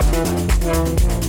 Música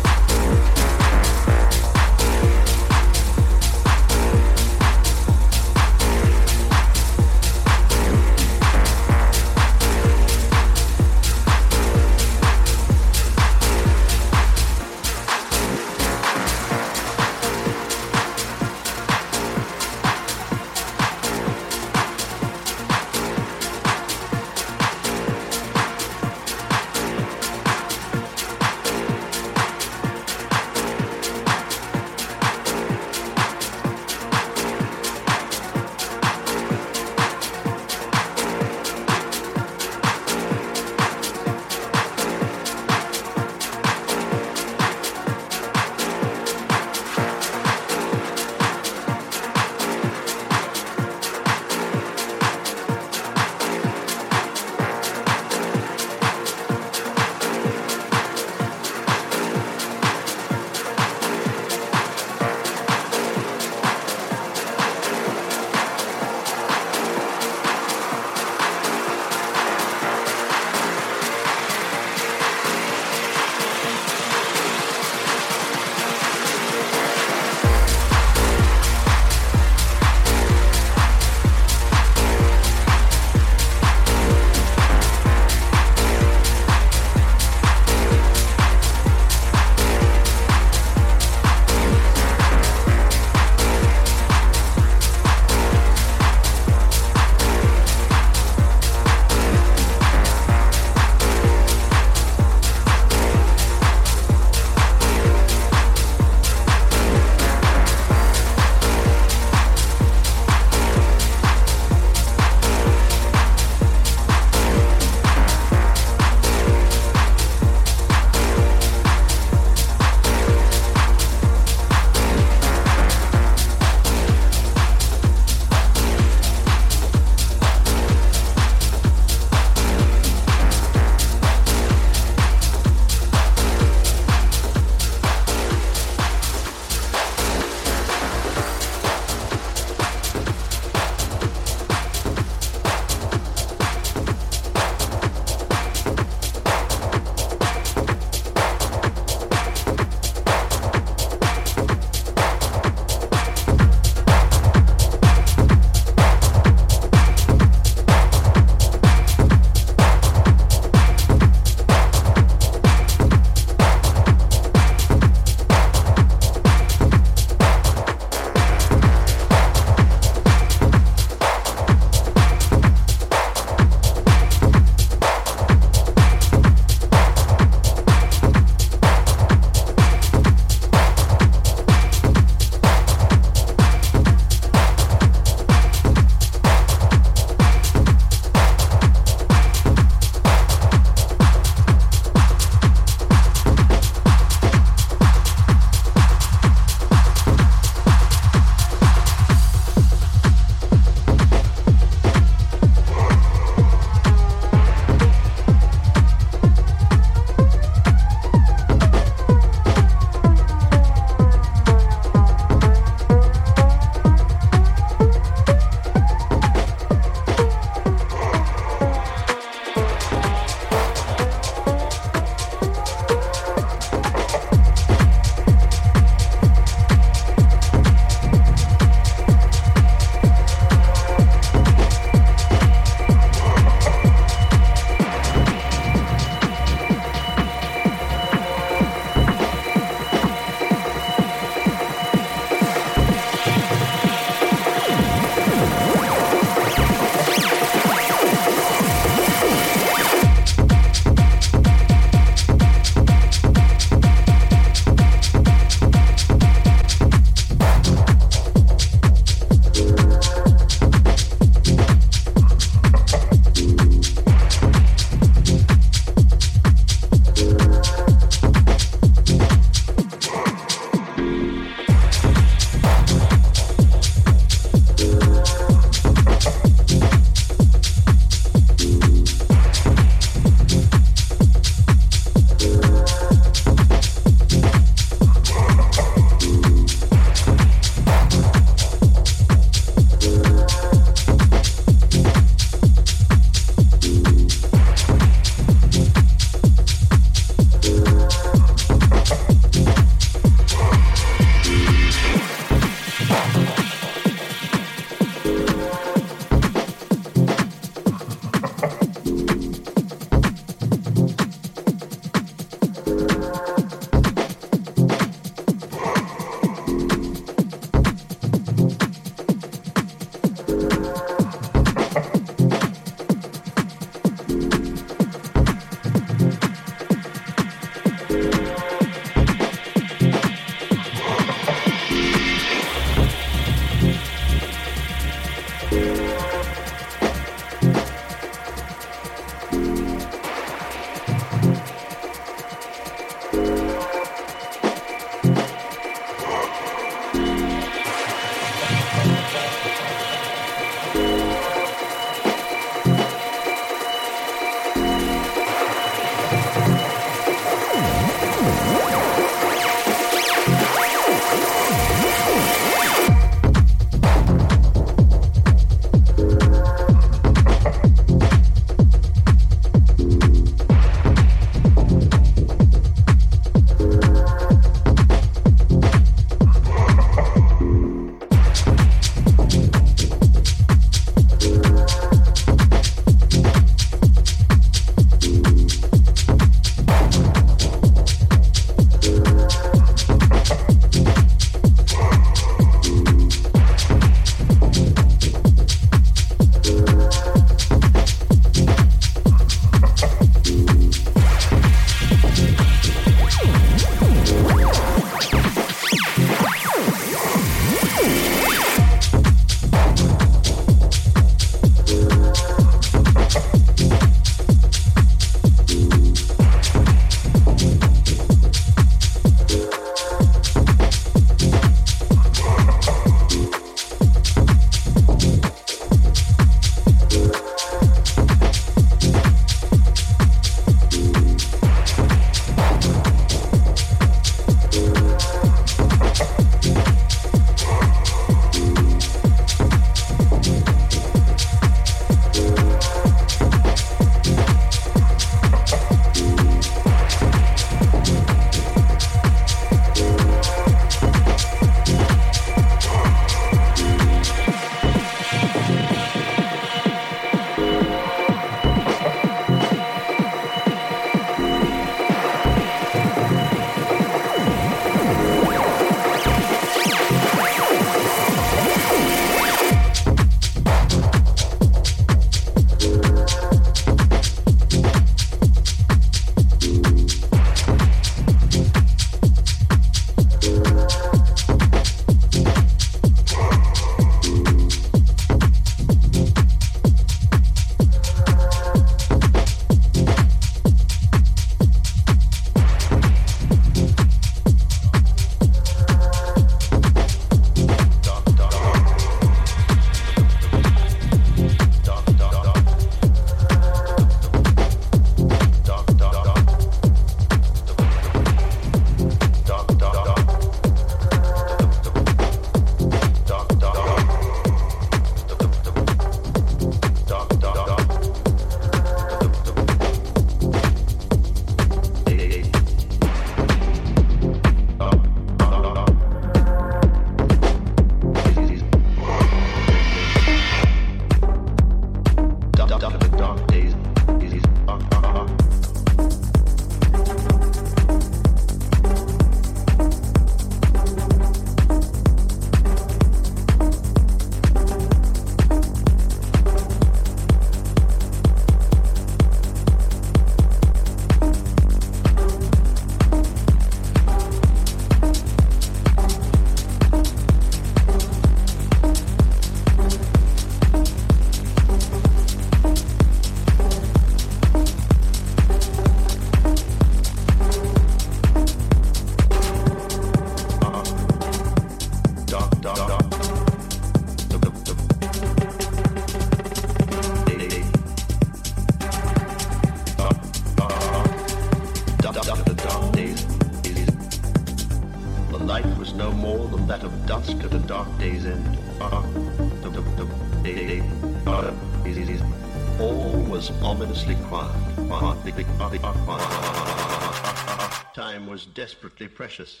desperately precious.